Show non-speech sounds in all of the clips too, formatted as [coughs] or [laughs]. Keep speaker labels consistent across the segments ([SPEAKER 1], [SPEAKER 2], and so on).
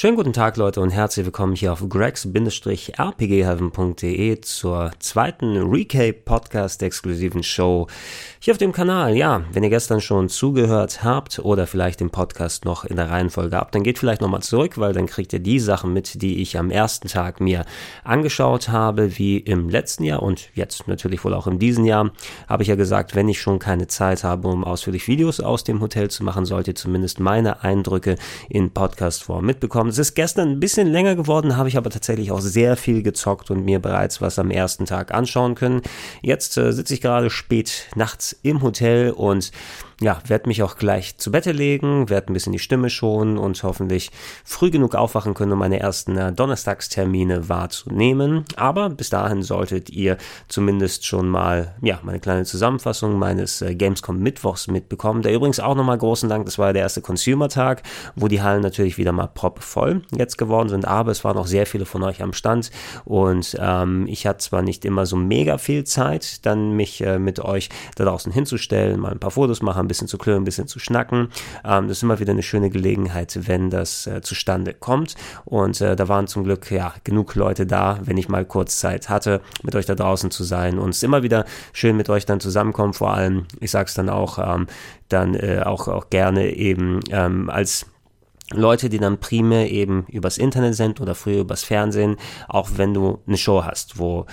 [SPEAKER 1] Schönen guten Tag Leute und herzlich willkommen hier auf gregs-rpgheaven.de zur zweiten Recap Podcast exklusiven Show hier auf dem Kanal. Ja, wenn ihr gestern schon zugehört habt oder vielleicht den Podcast noch in der Reihenfolge habt, dann geht vielleicht nochmal zurück, weil dann kriegt ihr die Sachen mit, die ich am ersten Tag mir angeschaut habe, wie im letzten Jahr und jetzt natürlich wohl auch in diesem Jahr, habe ich ja gesagt, wenn ich schon keine Zeit habe, um ausführlich Videos aus dem Hotel zu machen, sollt ihr zumindest meine Eindrücke in Podcast-Form mitbekommen es ist gestern ein bisschen länger geworden, habe ich aber tatsächlich auch sehr viel gezockt und mir bereits was am ersten Tag anschauen können. Jetzt äh, sitze ich gerade spät nachts im Hotel und ja, werde mich auch gleich zu Bette legen, werde ein bisschen die Stimme schonen und hoffentlich früh genug aufwachen können, um meine ersten äh, Donnerstagstermine wahrzunehmen. Aber bis dahin solltet ihr zumindest schon mal, ja, meine kleine Zusammenfassung meines äh, Gamescom Mittwochs mitbekommen. Der übrigens auch nochmal großen Dank, das war der erste Consumer-Tag, wo die Hallen natürlich wieder mal proppevoll jetzt geworden sind, aber es waren auch sehr viele von euch am Stand und ähm, ich hatte zwar nicht immer so mega viel Zeit, dann mich äh, mit euch da draußen hinzustellen, mal ein paar Fotos machen, ein bisschen zu klirren, ein bisschen zu schnacken. Ähm, das ist immer wieder eine schöne Gelegenheit, wenn das äh, zustande kommt. Und äh, da waren zum Glück ja genug Leute da, wenn ich mal kurz Zeit hatte, mit euch da draußen zu sein. Und es immer wieder schön mit euch dann zusammenkommen. Vor allem, ich sage es dann auch, ähm, dann äh, auch, auch gerne eben ähm, als Leute, die dann primär eben übers Internet sind oder früher übers Fernsehen, auch wenn du eine Show hast, wo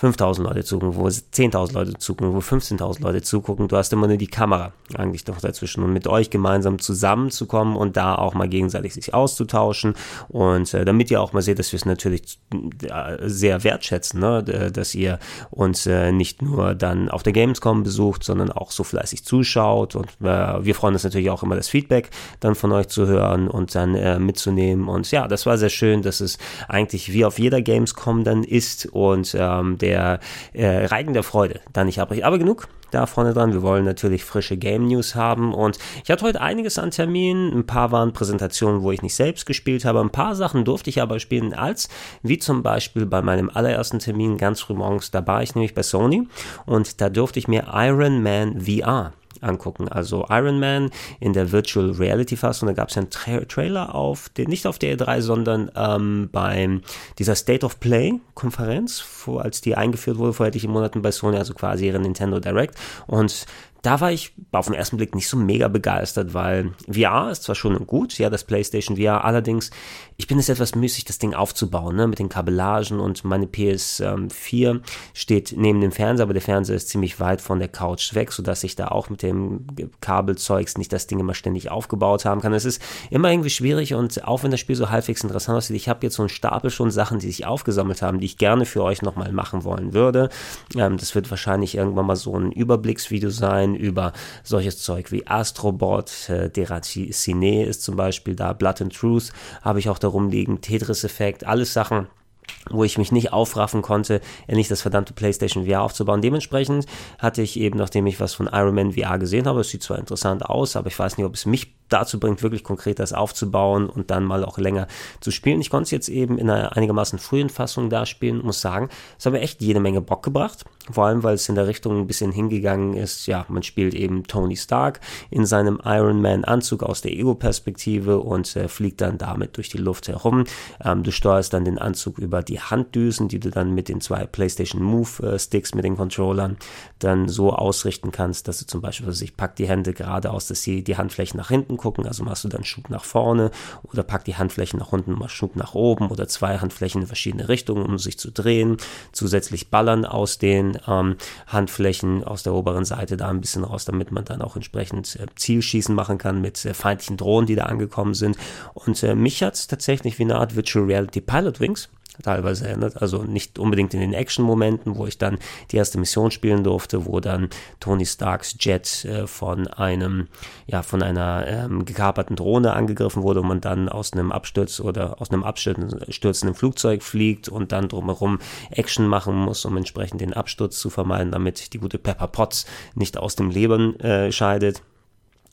[SPEAKER 1] 5000 Leute zugucken, wo 10.000 Leute zugucken, wo 15.000 Leute zugucken. Du hast immer nur die Kamera eigentlich doch dazwischen und mit euch gemeinsam zusammenzukommen und da auch mal gegenseitig sich auszutauschen und äh, damit ihr auch mal seht, dass wir es natürlich äh, sehr wertschätzen, ne? dass ihr uns äh, nicht nur dann auf der Gamescom besucht, sondern auch so fleißig zuschaut und äh, wir freuen uns natürlich auch immer das Feedback dann von euch zu hören und dann äh, mitzunehmen und ja, das war sehr schön, dass es eigentlich wie auf jeder Gamescom dann ist und ähm, der der äh, Reigen der Freude da nicht abbricht. Aber genug da vorne dran. Wir wollen natürlich frische Game News haben und ich hatte heute einiges an Terminen. Ein paar waren Präsentationen, wo ich nicht selbst gespielt habe. Ein paar Sachen durfte ich aber spielen als, wie zum Beispiel bei meinem allerersten Termin ganz früh morgens, da war ich nämlich bei Sony und da durfte ich mir Iron Man VR angucken. Also Iron Man in der Virtual Reality Fassung, da gab es ja einen Tra Trailer auf, den, nicht auf der E3, sondern ähm, beim dieser State of Play Konferenz, vor, als die eingeführt wurde vor etlichen Monaten bei Sony, also quasi ihre Nintendo Direct. Und da war ich auf den ersten Blick nicht so mega begeistert, weil VR ist zwar schon gut, ja, das PlayStation VR, allerdings, ich bin es etwas müßig, das Ding aufzubauen, ne, mit den Kabellagen und meine PS4 steht neben dem Fernseher, aber der Fernseher ist ziemlich weit von der Couch weg, sodass ich da auch mit dem Kabelzeugs nicht das Ding immer ständig aufgebaut haben kann. Es ist immer irgendwie schwierig und auch wenn das Spiel so halbwegs interessant aussieht, ich habe jetzt so einen Stapel schon Sachen, die sich aufgesammelt haben, die ich gerne für euch nochmal machen wollen würde. Ähm, das wird wahrscheinlich irgendwann mal so ein Überblicksvideo sein, sein über solches Zeug wie Astrobot, äh, Deracine ist zum Beispiel da, Blood and Truth habe ich auch darum liegen, Tetris-Effekt, alles Sachen, wo ich mich nicht aufraffen konnte, endlich das verdammte PlayStation VR aufzubauen. Dementsprechend hatte ich eben, nachdem ich was von Iron Man VR gesehen habe, es sieht zwar interessant aus, aber ich weiß nicht, ob es mich dazu bringt, wirklich konkret das aufzubauen und dann mal auch länger zu spielen. Ich konnte es jetzt eben in einer einigermaßen frühen Fassung da spielen, muss sagen, es hat mir echt jede Menge Bock gebracht. Vor allem, weil es in der Richtung ein bisschen hingegangen ist, ja, man spielt eben Tony Stark in seinem Iron Man Anzug aus der Ego-Perspektive und äh, fliegt dann damit durch die Luft herum. Ähm, du steuerst dann den Anzug über die Handdüsen, die du dann mit den zwei PlayStation Move äh, Sticks mit den Controllern dann so ausrichten kannst, dass du zum Beispiel, also ich pack die Hände geradeaus, dass sie die Handflächen nach hinten gucken, also machst du dann Schub nach vorne oder pack die Handflächen nach unten, machst Schub nach oben oder zwei Handflächen in verschiedene Richtungen, um sich zu drehen. Zusätzlich ballern aus den ähm, Handflächen aus der oberen Seite da ein bisschen raus, damit man dann auch entsprechend äh, Zielschießen machen kann mit äh, feindlichen Drohnen, die da angekommen sind. Und äh, mich hat es tatsächlich wie eine Art Virtual Reality Pilot Wings teilweise erinnert. Also nicht unbedingt in den Action-Momenten, wo ich dann die erste Mission spielen durfte, wo dann Tony Starks Jet äh, von einem, ja, von einer ähm, gekaperten Drohne angegriffen wurde und man dann aus einem Absturz oder aus einem abstürzenden Flugzeug fliegt und dann drumherum Action machen muss, um entsprechend den Absturz zu vermeiden, damit die gute Pepper Potts nicht aus dem Leben äh, scheidet.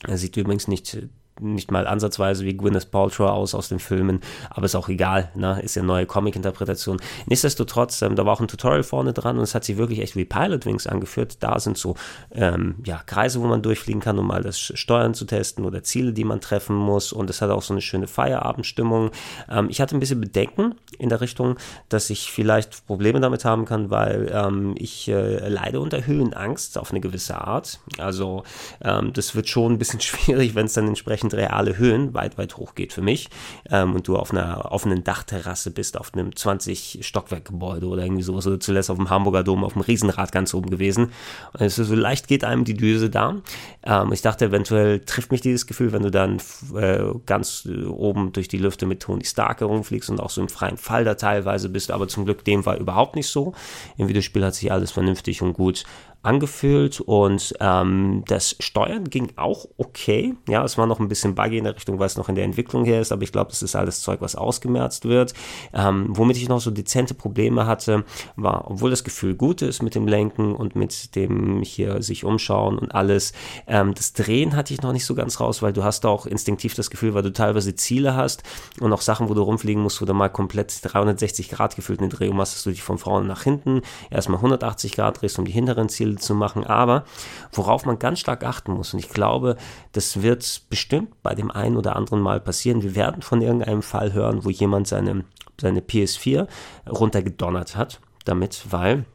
[SPEAKER 1] Er sieht übrigens nicht nicht mal ansatzweise wie Gwyneth Paltrow aus aus den Filmen, aber ist auch egal, ne? ist ja neue Comic-Interpretation. Nichtsdestotrotz, ähm, da war auch ein Tutorial vorne dran und es hat sich wirklich echt wie Pilot Wings angeführt. Da sind so ähm, ja, Kreise, wo man durchfliegen kann, um mal das Steuern zu testen oder Ziele, die man treffen muss und es hat auch so eine schöne Feierabendstimmung. Ähm, ich hatte ein bisschen Bedenken in der Richtung, dass ich vielleicht Probleme damit haben kann, weil ähm, ich äh, leide unter Höhenangst auf eine gewisse Art. Also ähm, das wird schon ein bisschen [laughs] schwierig, wenn es dann entsprechend reale Höhen weit, weit hoch geht für mich ähm, und du auf einer offenen Dachterrasse bist, auf einem 20-Stockwerk-Gebäude oder irgendwie sowas oder zuletzt auf dem Hamburger Dom, auf dem Riesenrad ganz oben gewesen. Und es ist so leicht geht einem die Düse da. Ähm, ich dachte, eventuell trifft mich dieses Gefühl, wenn du dann äh, ganz äh, oben durch die Lüfte mit Tony Stark herumfliegst und auch so im freien Fall da teilweise bist, aber zum Glück dem war überhaupt nicht so. Im Videospiel hat sich alles vernünftig und gut angefühlt und ähm, das Steuern ging auch okay. Ja, es war noch ein bisschen buggy in der Richtung, weil es noch in der Entwicklung her ist, aber ich glaube, das ist alles Zeug, was ausgemerzt wird. Ähm, womit ich noch so dezente Probleme hatte, war, obwohl das Gefühl gut ist mit dem Lenken und mit dem hier sich umschauen und alles, ähm, das Drehen hatte ich noch nicht so ganz raus, weil du hast auch instinktiv das Gefühl, weil du teilweise Ziele hast und auch Sachen, wo du rumfliegen musst, wo du mal komplett 360 Grad gefühlt eine Drehung machst, dass du dich von vorne nach hinten erstmal 180 Grad drehst, um die hinteren Ziele zu machen. Aber worauf man ganz stark achten muss, und ich glaube, das wird bestimmt bei dem einen oder anderen Mal passieren. Wir werden von irgendeinem Fall hören, wo jemand seine, seine PS4 runtergedonnert hat damit, weil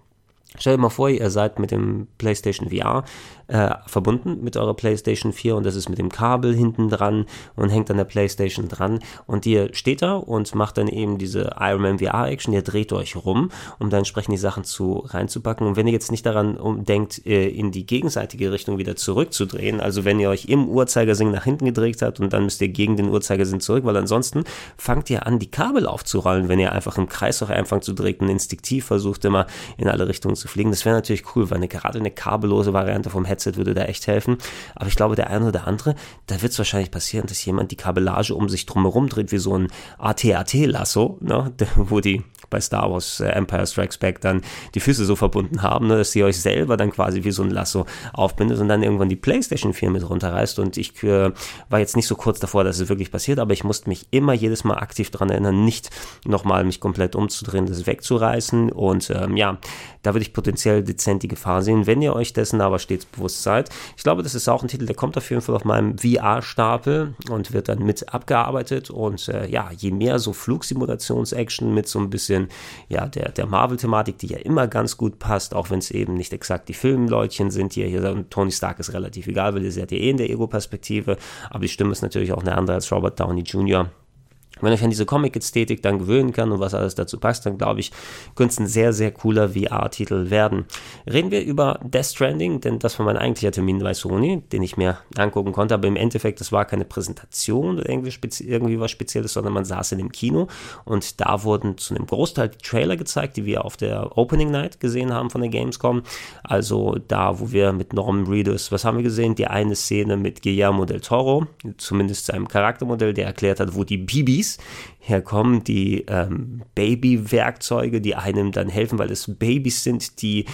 [SPEAKER 1] Stell dir mal vor, ihr seid mit dem PlayStation VR äh, verbunden mit eurer PlayStation 4 und das ist mit dem Kabel hinten dran und hängt an der PlayStation dran und ihr steht da und macht dann eben diese Iron Man VR Action, ihr dreht euch rum, um da entsprechend die Sachen zu reinzupacken. Und wenn ihr jetzt nicht daran um, denkt, äh, in die gegenseitige Richtung wieder zurückzudrehen, also wenn ihr euch im Uhrzeigersinn nach hinten gedreht habt und dann müsst ihr gegen den Uhrzeigersinn zurück, weil ansonsten fangt ihr an, die Kabel aufzurollen, wenn ihr einfach im Kreis euch anfangt zu drehen und instinktiv versucht immer in alle Richtungen zu fliegen. Das wäre natürlich cool, weil eine, gerade eine kabellose Variante vom Headset würde da echt helfen. Aber ich glaube, der eine oder andere, da wird es wahrscheinlich passieren, dass jemand die Kabellage um sich drumherum dreht, wie so ein AT-AT-Lasso, ne? wo die bei Star Wars äh, Empire Strikes Back dann die Füße so verbunden haben, ne, dass sie euch selber dann quasi wie so ein Lasso aufbindet und dann irgendwann die PlayStation 4 mit runterreißt. Und ich äh, war jetzt nicht so kurz davor, dass es wirklich passiert, aber ich musste mich immer jedes Mal aktiv daran erinnern, nicht nochmal mich komplett umzudrehen, das wegzureißen. Und ähm, ja, da würde ich potenziell dezent die Gefahr sehen, wenn ihr euch dessen aber stets bewusst seid. Ich glaube, das ist auch ein Titel, der kommt auf jeden Fall auf meinem VR-Stapel und wird dann mit abgearbeitet. Und äh, ja, je mehr so Flugsimulations-Action mit so ein bisschen ja, der, der Marvel-Thematik, die ja immer ganz gut passt, auch wenn es eben nicht exakt die Filmleutchen sind, die hier, und Tony Stark ist relativ egal, weil ihr seid ja eh in der Ego-Perspektive, aber die Stimme ist natürlich auch eine andere als Robert Downey Jr. Wenn ihr euch an diese Comic-Ästhetik dann gewöhnen kann und was alles dazu passt, dann glaube ich, könnte es ein sehr, sehr cooler VR-Titel werden. Reden wir über Death Stranding, denn das war mein eigentlicher Termin bei Sony, den ich mir angucken konnte, aber im Endeffekt, das war keine Präsentation oder irgendwie was Spezielles, sondern man saß in dem Kino und da wurden zu einem Großteil die Trailer gezeigt, die wir auf der Opening Night gesehen haben von der Gamescom. Also da, wo wir mit Norman Reedus, was haben wir gesehen? Die eine Szene mit Guillermo del Toro, zumindest seinem Charaktermodell, der erklärt hat, wo die Bibis herkommen, die ähm, Baby-Werkzeuge, die einem dann helfen, weil es Babys sind, die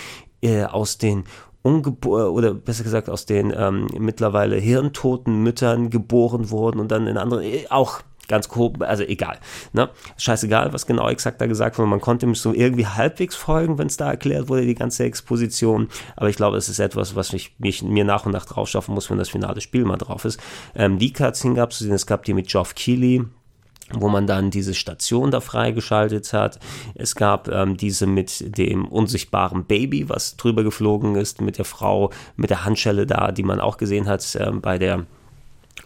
[SPEAKER 1] äh, aus den ungeboren oder besser gesagt aus den ähm, mittlerweile hirntoten Müttern geboren wurden und dann in anderen äh, auch ganz grob, also egal. Ne? Scheißegal, was genau exakt da gesagt wurde. Man konnte ihm so irgendwie halbwegs folgen, wenn es da erklärt wurde, die ganze Exposition. Aber ich glaube, es ist etwas, was ich mich, mir nach und nach drauf schaffen muss, wenn das finale Spiel mal drauf ist. Ähm, die Cutscene gab es, es gab die mit Geoff Keighley, wo man dann diese Station da freigeschaltet hat. Es gab ähm, diese mit dem unsichtbaren Baby, was drüber geflogen ist, mit der Frau mit der Handschelle da, die man auch gesehen hat äh, bei der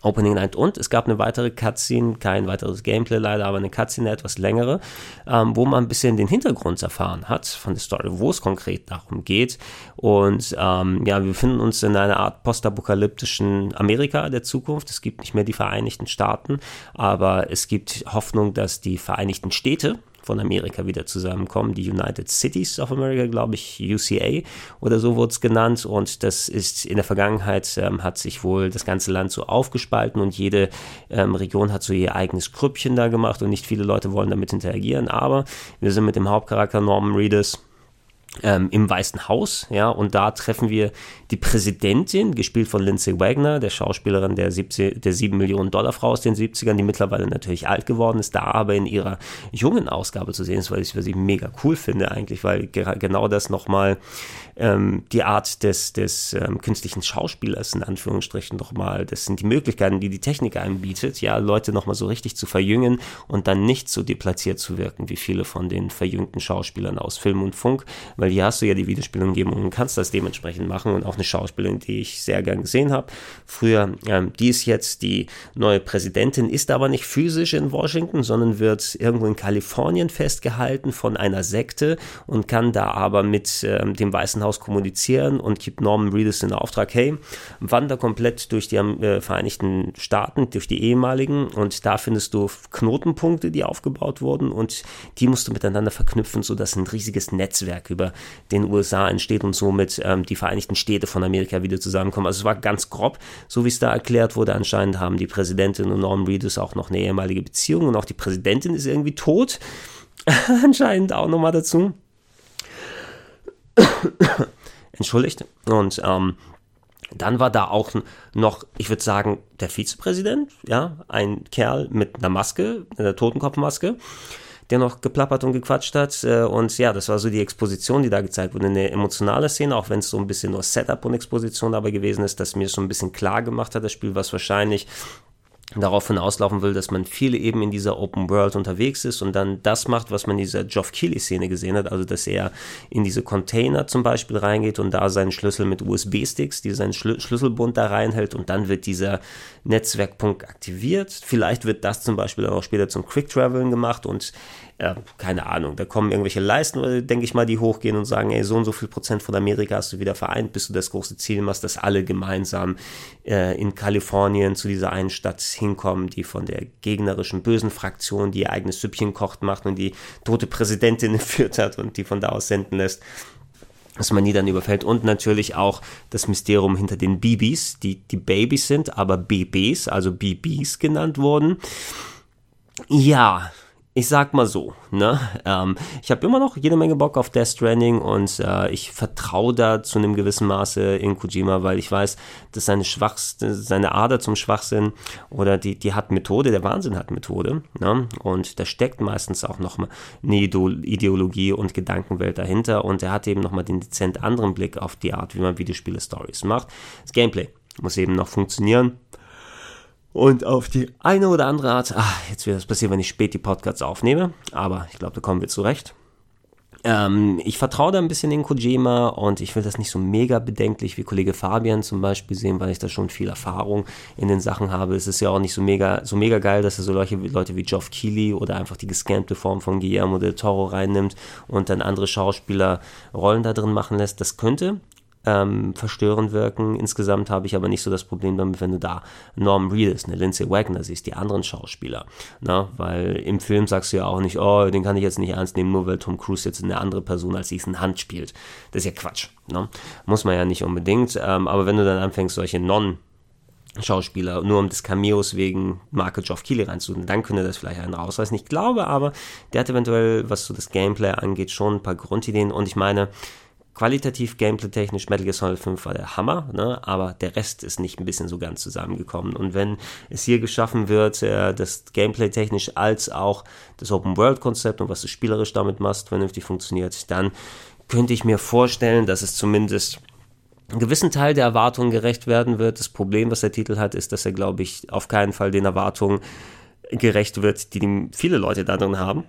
[SPEAKER 1] Opening Night und es gab eine weitere Cutscene, kein weiteres Gameplay leider, aber eine Cutscene, eine etwas längere, ähm, wo man ein bisschen den Hintergrund erfahren hat von der Story, wo es konkret darum geht. Und ähm, ja, wir befinden uns in einer Art postapokalyptischen Amerika der Zukunft. Es gibt nicht mehr die Vereinigten Staaten, aber es gibt Hoffnung, dass die Vereinigten Städte von Amerika wieder zusammenkommen. Die United Cities of America, glaube ich, UCA oder so wurde es genannt. Und das ist in der Vergangenheit, ähm, hat sich wohl das ganze Land so aufgespalten und jede ähm, Region hat so ihr eigenes Grüppchen da gemacht und nicht viele Leute wollen damit interagieren. Aber wir sind mit dem Hauptcharakter Norman Reedus ähm, im Weißen Haus, ja, und da treffen wir die Präsidentin, gespielt von Lindsay Wagner, der Schauspielerin der, 70, der 7 Millionen Dollar Frau aus den 70ern, die mittlerweile natürlich alt geworden ist, da aber in ihrer jungen Ausgabe zu sehen ist, weil ich sie mega cool finde eigentlich, weil genau das nochmal ähm, die Art des, des ähm, künstlichen Schauspielers in Anführungsstrichen nochmal, das sind die Möglichkeiten, die die Technik einem bietet, ja, Leute nochmal so richtig zu verjüngen und dann nicht so deplatziert zu wirken, wie viele von den verjüngten Schauspielern aus Film und Funk, weil hier hast du ja die Videospielumgebung und kannst das dementsprechend machen und auch eine Schauspielerin, die ich sehr gern gesehen habe. Früher, ähm, die ist jetzt die neue Präsidentin, ist aber nicht physisch in Washington, sondern wird irgendwo in Kalifornien festgehalten von einer Sekte und kann da aber mit ähm, dem Weißen Haus kommunizieren und gibt Norman Reedus den Auftrag, hey, wander komplett durch die äh, Vereinigten Staaten, durch die ehemaligen und da findest du Knotenpunkte, die aufgebaut wurden und die musst du miteinander verknüpfen, sodass ein riesiges Netzwerk über den USA entsteht und somit ähm, die Vereinigten Städte von Amerika wieder zusammenkommen. Also es war ganz grob, so wie es da erklärt wurde. Anscheinend haben die Präsidentin und Norman Reedus auch noch eine ehemalige Beziehung und auch die Präsidentin ist irgendwie tot. [laughs] Anscheinend auch nochmal dazu. [coughs] Entschuldigt. Und ähm, dann war da auch noch, ich würde sagen, der Vizepräsident, ja, ein Kerl mit einer Maske, einer Totenkopfmaske der noch geplappert und gequatscht hat. Äh, und ja, das war so die Exposition, die da gezeigt wurde. Eine emotionale Szene, auch wenn es so ein bisschen nur Setup und Exposition dabei gewesen ist, dass mir so ein bisschen klar gemacht hat, das Spiel, was wahrscheinlich darauf hinauslaufen will, dass man viel eben in dieser Open World unterwegs ist und dann das macht, was man in dieser Geoff Keighley-Szene gesehen hat, also dass er in diese Container zum Beispiel reingeht und da seinen Schlüssel mit USB-Sticks, die seinen Schlü Schlüsselbund da reinhält und dann wird dieser Netzwerkpunkt aktiviert. Vielleicht wird das zum Beispiel auch später zum Quick Traveln gemacht und ja, keine Ahnung, da kommen irgendwelche Leisten, denke ich mal, die hochgehen und sagen, ey, so und so viel Prozent von Amerika hast du wieder vereint, bis du das große Ziel machst, dass alle gemeinsam äh, in Kalifornien zu dieser einen Stadt hinkommen, die von der gegnerischen bösen Fraktion, die ihr eigenes Süppchen kocht, macht und die tote Präsidentin [laughs] führt hat und die von da aus senden lässt dass man die dann überfällt und natürlich auch das Mysterium hinter den Bibis, die die Babys sind, aber BBs, also BBs genannt wurden. Ja, ich sag mal so, ne? Ähm, ich habe immer noch jede Menge Bock auf Death Stranding und äh, ich vertraue da zu einem gewissen Maße in Kojima, weil ich weiß, dass seine schwachste, seine Ader zum Schwachsinn oder die, die hat Methode, der Wahnsinn hat Methode, ne? Und da steckt meistens auch noch mal eine Ideologie und Gedankenwelt dahinter und er hat eben noch mal den dezent anderen Blick auf die Art, wie man Videospiele-Stories macht. Das Gameplay muss eben noch funktionieren und auf die eine oder andere Art, ach, jetzt wird das passieren, wenn ich spät die Podcasts aufnehme, aber ich glaube, da kommen wir zurecht. Ähm, ich vertraue da ein bisschen in Kojima und ich will das nicht so mega bedenklich wie Kollege Fabian zum Beispiel sehen, weil ich da schon viel Erfahrung in den Sachen habe. Es ist ja auch nicht so mega, so mega geil, dass er so Leute, Leute wie Geoff Keighley oder einfach die gescampte Form von Guillermo del Toro reinnimmt und dann andere Schauspieler Rollen da drin machen lässt. Das könnte ähm, verstörend wirken. Insgesamt habe ich aber nicht so das Problem damit, wenn du da Norm Reedus, eine Lindsay Wagner siehst, die anderen Schauspieler. Ne? weil im Film sagst du ja auch nicht, oh, den kann ich jetzt nicht ernst nehmen, nur weil Tom Cruise jetzt eine andere Person als Ethan Hand spielt. Das ist ja Quatsch. Ne? Muss man ja nicht unbedingt. Ähm, aber wenn du dann anfängst, solche Non- Schauspieler, nur um des Cameos wegen Marke Geoff Keighley reinzutun, dann könnte das vielleicht einen rausreißen. Ich glaube aber, der hat eventuell, was so das Gameplay angeht, schon ein paar Grundideen und ich meine, Qualitativ, gameplay-technisch, Metal Gear Solid 5 war der Hammer, ne? aber der Rest ist nicht ein bisschen so ganz zusammengekommen. Und wenn es hier geschaffen wird, äh, das Gameplay-technisch als auch das Open-World-Konzept und was du spielerisch damit machst, vernünftig funktioniert, dann könnte ich mir vorstellen, dass es zumindest einen gewissen Teil der Erwartungen gerecht werden wird. Das Problem, was der Titel hat, ist, dass er, glaube ich, auf keinen Fall den Erwartungen gerecht wird, die viele Leute da drin haben.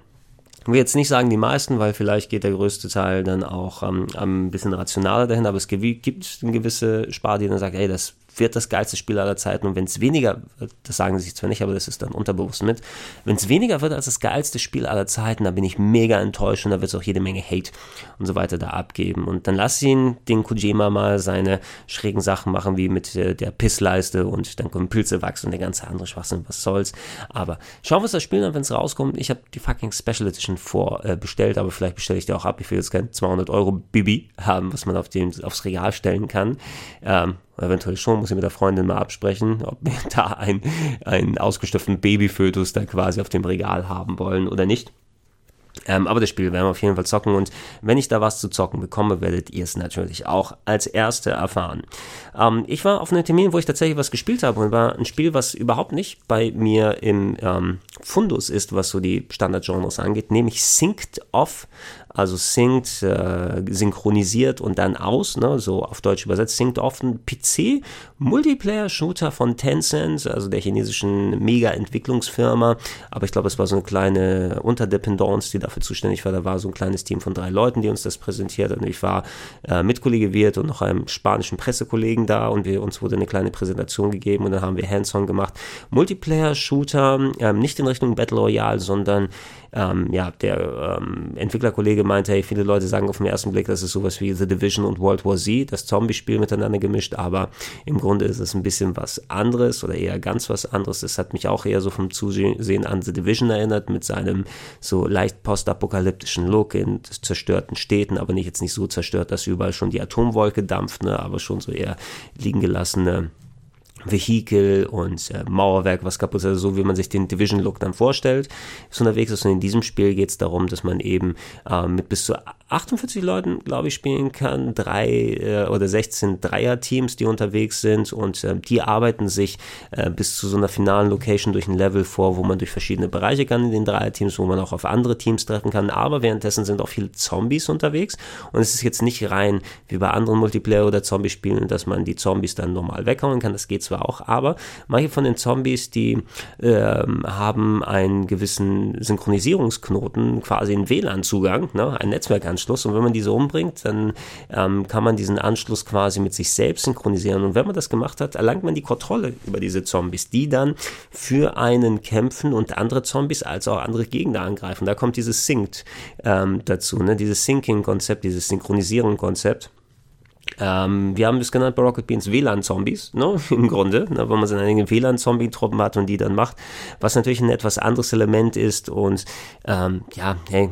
[SPEAKER 1] Ich will jetzt nicht sagen die meisten, weil vielleicht geht der größte Teil dann auch ähm, ein bisschen rationaler dahin, aber es gibt eine gewisse Spar, die dann sagt, ey, das wird das geilste Spiel aller Zeiten. Und wenn es weniger, das sagen sie sich zwar nicht, aber das ist dann unterbewusst mit, wenn es weniger wird als das geilste Spiel aller Zeiten, dann bin ich mega enttäuscht und da wird es auch jede Menge Hate und so weiter da abgeben. Und dann lass ihn, den Kojima mal seine schrägen Sachen machen, wie mit äh, der Pissleiste und dann kommen Pilze wachsen und der ganze andere Schwachsinn, was soll's. Aber schauen wir uns das Spiel an, wenn es rauskommt. Ich habe die fucking Special Edition vorbestellt, äh, aber vielleicht bestelle ich die auch ab. Ich will jetzt kein 200 Euro Bibi haben, was man auf dem, aufs Regal stellen kann. Ähm, eventuell schon, muss ich mit der Freundin mal absprechen, ob wir [laughs] da einen, einen ausgestopften Babyfötus da quasi auf dem Regal haben wollen oder nicht. Ähm, aber das Spiel werden wir auf jeden Fall zocken und wenn ich da was zu zocken bekomme, werdet ihr es natürlich auch als Erste erfahren. Ähm, ich war auf einem Termin, wo ich tatsächlich was gespielt habe und war ein Spiel, was überhaupt nicht bei mir im ähm, Fundus ist, was so die Standardgenres angeht, nämlich Synced Off also singt, äh, synchronisiert und dann aus, ne, so auf Deutsch übersetzt, singt oft ein PC Multiplayer-Shooter von Tencent, also der chinesischen Mega-Entwicklungsfirma, aber ich glaube, es war so eine kleine Unterdependance, die dafür zuständig war, da war so ein kleines Team von drei Leuten, die uns das präsentiert und ich war äh, Mitkollege Wirt und noch einem spanischen Pressekollegen da. Und wir, uns wurde eine kleine Präsentation gegeben und dann haben wir Hands-on gemacht. Multiplayer-Shooter, ähm, nicht in Richtung Battle Royale, sondern ähm, ja, der ähm, Entwicklerkollege meinte, hey, viele Leute sagen auf den ersten Blick, das ist sowas wie The Division und World War Z, das Zombie-Spiel miteinander gemischt, aber im Grunde ist es ein bisschen was anderes oder eher ganz was anderes. Das hat mich auch eher so vom Zusehen an The Division erinnert, mit seinem so leicht postapokalyptischen Look in zerstörten Städten, aber nicht jetzt nicht so zerstört, dass überall schon die Atomwolke dampft, ne, aber schon so eher liegen gelassene Vehikel und äh, Mauerwerk, was kaputt ist, also so wie man sich den Division-Look dann vorstellt, ist unterwegs. Und in diesem Spiel geht es darum, dass man eben äh, mit bis zu 48 Leuten, glaube ich, spielen kann, drei äh, oder 16 Dreier-Teams, die unterwegs sind. Und äh, die arbeiten sich äh, bis zu so einer finalen Location durch ein Level vor, wo man durch verschiedene Bereiche kann in den Dreier-Teams, wo man auch auf andere Teams treffen kann, aber währenddessen sind auch viele Zombies unterwegs. Und es ist jetzt nicht rein wie bei anderen Multiplayer- oder Zombie-Spielen, dass man die Zombies dann normal weghauen kann, das geht zwar auch, aber manche von den Zombies, die ähm, haben einen gewissen Synchronisierungsknoten, quasi einen WLAN-Zugang, ne, einen Netzwerkanschluss Anschluss und wenn man diese umbringt, dann ähm, kann man diesen Anschluss quasi mit sich selbst synchronisieren und wenn man das gemacht hat, erlangt man die Kontrolle über diese Zombies, die dann für einen kämpfen und andere Zombies als auch andere Gegner angreifen. Da kommt dieses Synced ähm, dazu, ne? dieses Syncing-Konzept, dieses Synchronisierung-Konzept. Ähm, wir haben das genannt bei Rocket Beans WLAN-Zombies, ne? [laughs] im Grunde, ne? wenn man seine eigenen WLAN-Zombie-Truppen hat und die dann macht, was natürlich ein etwas anderes Element ist und ähm, ja, hey,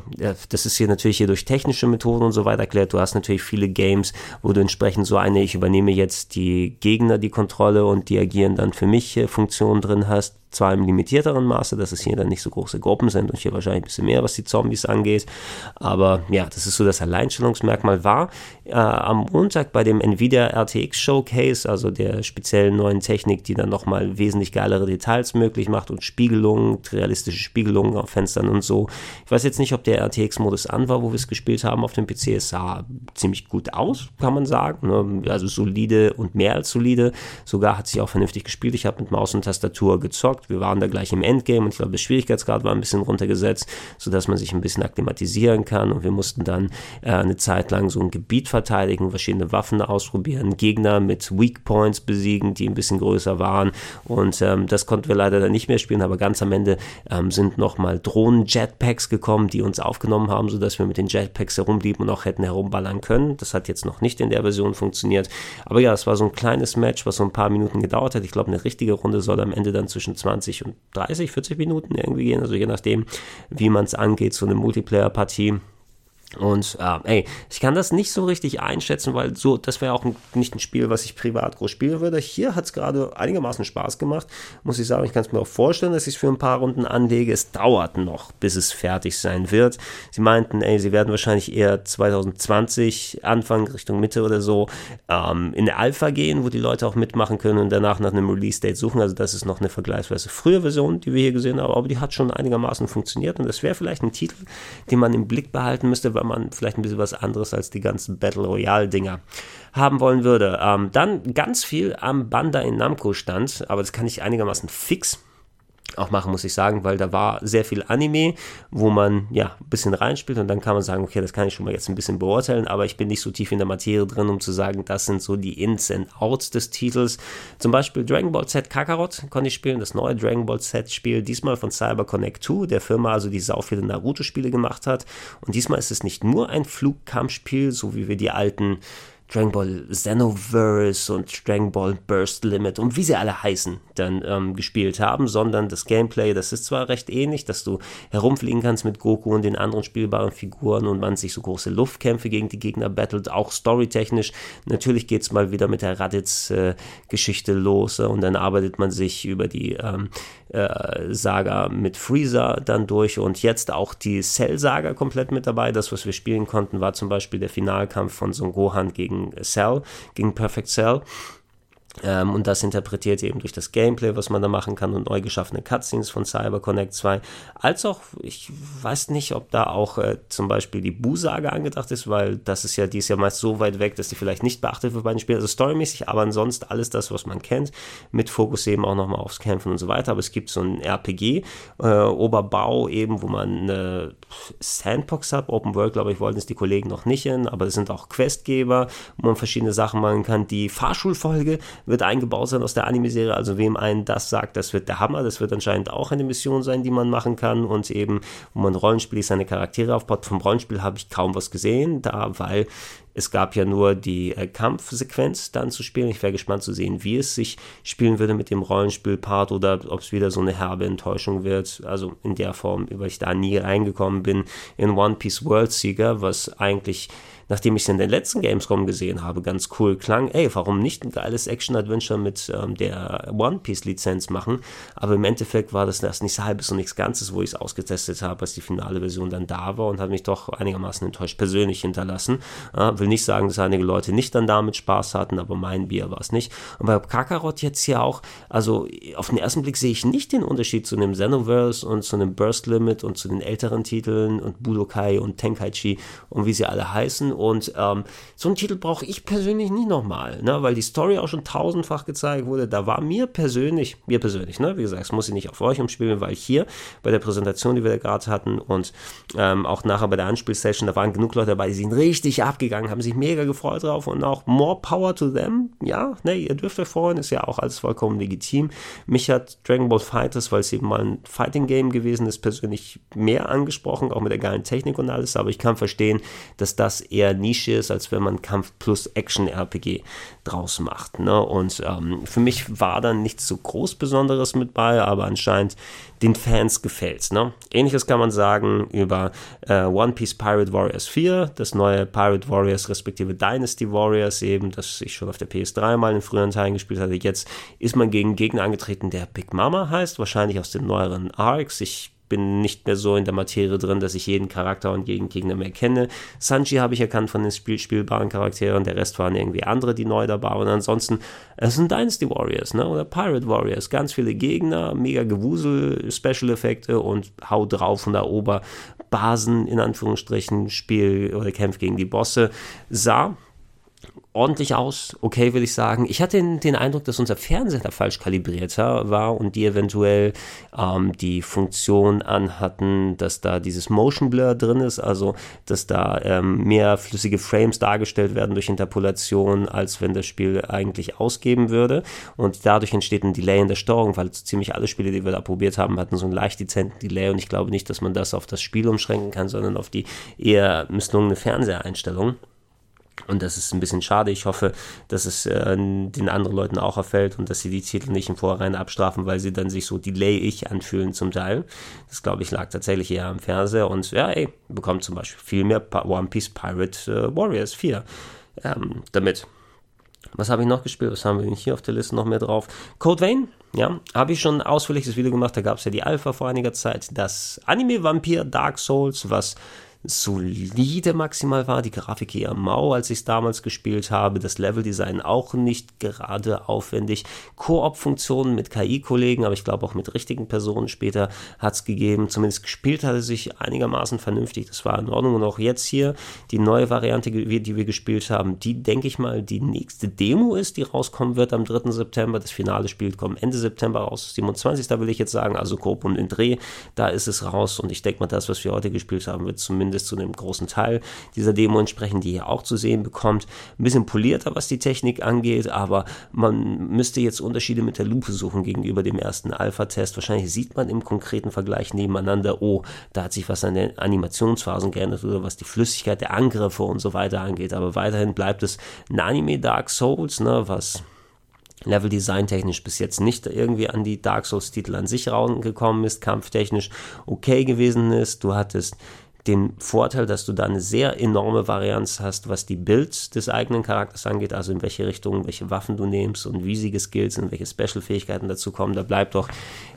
[SPEAKER 1] das ist hier natürlich hier durch technische Methoden und so weiter erklärt. Du hast natürlich viele Games, wo du entsprechend so eine, ich übernehme jetzt die Gegner die Kontrolle und die agieren dann für mich äh, Funktion drin hast zwar im limitierteren Maße, dass es hier dann nicht so große Gruppen sind und hier wahrscheinlich ein bisschen mehr, was die Zombies angeht. Aber ja, das ist so das Alleinstellungsmerkmal war. Äh, am Montag bei dem Nvidia RTX Showcase, also der speziellen neuen Technik, die dann nochmal wesentlich geilere Details möglich macht und Spiegelungen, realistische Spiegelungen auf Fenstern und so. Ich weiß jetzt nicht, ob der RTX-Modus an war, wo wir es gespielt haben auf dem PC. Es sah ziemlich gut aus, kann man sagen. Ne? Also solide und mehr als solide. Sogar hat sich auch vernünftig gespielt. Ich habe mit Maus und Tastatur gezockt gezockt. Wir waren da gleich im Endgame und ich glaube, der Schwierigkeitsgrad war ein bisschen runtergesetzt, sodass man sich ein bisschen akklimatisieren kann. Und wir mussten dann äh, eine Zeit lang so ein Gebiet verteidigen, verschiedene Waffen ausprobieren, Gegner mit Weak Points besiegen, die ein bisschen größer waren. Und ähm, das konnten wir leider dann nicht mehr spielen, aber ganz am Ende ähm, sind nochmal Drohnen-Jetpacks gekommen, die uns aufgenommen haben, sodass wir mit den Jetpacks herumblieben und auch hätten herumballern können. Das hat jetzt noch nicht in der Version funktioniert. Aber ja, es war so ein kleines Match, was so ein paar Minuten gedauert hat. Ich glaube, eine richtige Runde soll am Ende dann zwischen 20 20 und 30, 40 Minuten irgendwie gehen, also je nachdem, wie man es angeht, so eine Multiplayer-Partie. Und äh, ey, ich kann das nicht so richtig einschätzen, weil so, das wäre auch ein, nicht ein Spiel, was ich privat groß spielen würde. Hier hat es gerade einigermaßen Spaß gemacht, muss ich sagen. Ich kann es mir auch vorstellen, dass ich es für ein paar Runden anlege. Es dauert noch, bis es fertig sein wird. Sie meinten, ey, sie werden wahrscheinlich eher 2020, Anfang Richtung Mitte oder so, ähm, in der Alpha gehen, wo die Leute auch mitmachen können und danach nach einem Release-Date suchen. Also das ist noch eine vergleichsweise frühe Version, die wir hier gesehen haben, aber die hat schon einigermaßen funktioniert und das wäre vielleicht ein Titel, den man im Blick behalten müsste, weil man vielleicht ein bisschen was anderes als die ganzen Battle Royale-Dinger haben wollen würde. Ähm, dann ganz viel am Bandai Namco stand, aber das kann ich einigermaßen fix auch machen, muss ich sagen, weil da war sehr viel Anime, wo man ja ein bisschen reinspielt und dann kann man sagen, okay, das kann ich schon mal jetzt ein bisschen beurteilen, aber ich bin nicht so tief in der Materie drin, um zu sagen, das sind so die Ins und Outs des Titels. Zum Beispiel Dragon Ball Z Kakarot konnte ich spielen, das neue Dragon Ball Z Spiel, diesmal von Cyber Connect 2, der Firma also, die sau viele Naruto-Spiele gemacht hat. Und diesmal ist es nicht nur ein Flugkampfspiel, so wie wir die alten Dragon Ball Xenoverse und Dragon Ball Burst Limit und wie sie alle heißen, dann ähm, gespielt haben, sondern das Gameplay, das ist zwar recht ähnlich, dass du herumfliegen kannst mit Goku und den anderen spielbaren Figuren und man sich so große Luftkämpfe gegen die Gegner battelt, auch storytechnisch. Natürlich geht es mal wieder mit der Raditz-Geschichte äh, los äh, und dann arbeitet man sich über die ähm, äh, Saga mit Freezer dann durch und jetzt auch die Cell-Saga komplett mit dabei. Das, was wir spielen konnten, war zum Beispiel der Finalkampf von Son Gohan gegen Cell, gegen Perfect Cell. Ähm, und das interpretiert eben durch das Gameplay, was man da machen kann und neu geschaffene Cutscenes von CyberConnect 2. Als auch, ich weiß nicht, ob da auch äh, zum Beispiel die Bu-Sage angedacht ist, weil das ist ja, die ist ja meist so weit weg, dass die vielleicht nicht beachtet wird bei den Spielen, also storymäßig, aber ansonsten alles das, was man kennt, mit Fokus eben auch nochmal aufs Kämpfen und so weiter. Aber es gibt so ein RPG, äh, Oberbau eben, wo man eine Sandbox hat, Open World, glaube ich, wollten es die Kollegen noch nicht hin, aber es sind auch Questgeber, wo man verschiedene Sachen machen kann. Die Fahrschulfolge wird eingebaut sein aus der Anime-Serie. Also wem einen das sagt, das wird der Hammer. Das wird anscheinend auch eine Mission sein, die man machen kann und eben, wo man rollenspielig seine Charaktere aufbaut. Vom Rollenspiel habe ich kaum was gesehen, da, weil es gab ja nur die äh, Kampfsequenz dann zu spielen. Ich wäre gespannt zu sehen, wie es sich spielen würde mit dem Rollenspielpart oder ob es wieder so eine herbe Enttäuschung wird. Also in der Form, weil ich da nie reingekommen bin in One Piece World Seeker, was eigentlich nachdem ich es in den letzten Gamescom gesehen habe, ganz cool klang, ey, warum nicht ein geiles Action-Adventure mit ähm, der One Piece-Lizenz machen? Aber im Endeffekt war das erst nichts halbes und nichts Ganzes, wo ich es ausgetestet habe, als die finale Version dann da war und hat mich doch einigermaßen enttäuscht persönlich hinterlassen. Äh, will nicht sagen, dass einige Leute nicht dann damit Spaß hatten, aber mein Bier war es nicht. Und bei Kakarot jetzt hier auch, also auf den ersten Blick sehe ich nicht den Unterschied zu einem Xenoverse und zu einem Burst Limit und zu den älteren Titeln und Budokai und Tenkaichi und wie sie alle heißen und ähm, so einen Titel brauche ich persönlich nie nochmal, ne? weil die Story auch schon tausendfach gezeigt wurde. Da war mir persönlich, mir persönlich, ne? wie gesagt, es muss ich nicht auf euch umspielen, weil hier bei der Präsentation, die wir da gerade hatten und ähm, auch nachher bei der Anspielsession, da waren genug Leute dabei, die sind richtig abgegangen, haben sich mega gefreut drauf und auch more power to them. Ja, ne, ihr dürft euch freuen, ist ja auch alles vollkommen legitim. Mich hat Dragon Ball Fighters, weil es eben mal ein Fighting Game gewesen ist, persönlich mehr angesprochen, auch mit der geilen Technik und alles, aber ich kann verstehen, dass das eher Nische ist, als wenn man Kampf plus Action-RPG draus macht. Ne? Und ähm, für mich war dann nichts so groß Besonderes mit bei, aber anscheinend den Fans gefällt's. Ne? Ähnliches kann man sagen über äh, One Piece Pirate Warriors 4, das neue Pirate Warriors respektive Dynasty Warriors eben, das ich schon auf der PS3 mal in früheren Teilen gespielt hatte. Jetzt ist man gegen Gegner angetreten, der Big Mama heißt, wahrscheinlich aus den neueren Arcs. Ich bin nicht mehr so in der Materie drin, dass ich jeden Charakter und jeden Gegner mehr kenne. Sanji habe ich erkannt von den Spiel spielbaren Charakteren, der Rest waren irgendwie andere, die neu dabei waren. Und ansonsten, es sind Dynasty Warriors, ne? Oder Pirate Warriors, ganz viele Gegner, mega Gewusel, Special-Effekte und hau drauf und erober Basen, in Anführungsstrichen, Spiel oder kämpft gegen die Bosse. Sah ordentlich aus, okay, will ich sagen. Ich hatte den, den, Eindruck, dass unser Fernseher da falsch kalibriert war und die eventuell ähm, die Funktion anhatten, dass da dieses Motion Blur drin ist, also dass da ähm, mehr flüssige Frames dargestellt werden durch Interpolation, als wenn das Spiel eigentlich ausgeben würde. Und dadurch entsteht ein Delay in der Steuerung, weil ziemlich alle Spiele, die wir da probiert haben, hatten so einen leicht dezenten Delay und ich glaube nicht, dass man das auf das Spiel umschränken kann, sondern auf die eher misslungene Fernseheinstellung. Und das ist ein bisschen schade. Ich hoffe, dass es äh, den anderen Leuten auch erfällt und dass sie die Titel nicht im Vorhinein abstrafen, weil sie dann sich so delay-ich anfühlen zum Teil. Das, glaube ich, lag tatsächlich eher am Fernseher. Und ja, ey, bekommt zum Beispiel viel mehr One Piece Pirate äh, Warriors 4 ähm, damit. Was habe ich noch gespielt? Was haben wir denn hier auf der Liste noch mehr drauf? Code Vein, ja, habe ich schon ein ausführliches Video gemacht. Da gab es ja die Alpha vor einiger Zeit. Das Anime Vampir Dark Souls, was solide maximal war, die Grafik eher mau, als ich es damals gespielt habe, das Leveldesign auch nicht gerade aufwendig, Koop-Funktionen mit KI-Kollegen, aber ich glaube auch mit richtigen Personen später hat es gegeben, zumindest gespielt hat es sich einigermaßen vernünftig, das war in Ordnung. Und auch jetzt hier die neue Variante, die wir gespielt haben, die denke ich mal die nächste Demo ist, die rauskommen wird am 3. September, das Finale Spiel kommt Ende September raus, 27. will ich jetzt sagen, also Koop und in Dreh, da ist es raus. Und ich denke mal, das, was wir heute gespielt haben, wird zumindest zumindest zu einem großen Teil dieser Demo entsprechend, die ihr auch zu sehen bekommt. Ein bisschen polierter, was die Technik angeht, aber man müsste jetzt Unterschiede mit der Lupe suchen gegenüber dem ersten Alpha-Test. Wahrscheinlich sieht man im konkreten Vergleich nebeneinander, oh, da hat sich was an den Animationsphasen geändert oder was die Flüssigkeit der Angriffe und so weiter angeht. Aber weiterhin bleibt es ein Anime Dark Souls, ne, was Level-Design technisch bis jetzt nicht irgendwie an die Dark Souls-Titel an sich rangekommen ist, kampftechnisch okay gewesen ist. Du hattest den Vorteil, dass du da eine sehr enorme Varianz hast, was die Build des eigenen Charakters angeht, also in welche Richtung, welche Waffen du nimmst und wie sie geskillt sind, welche Special-Fähigkeiten dazu kommen. Da bleibt doch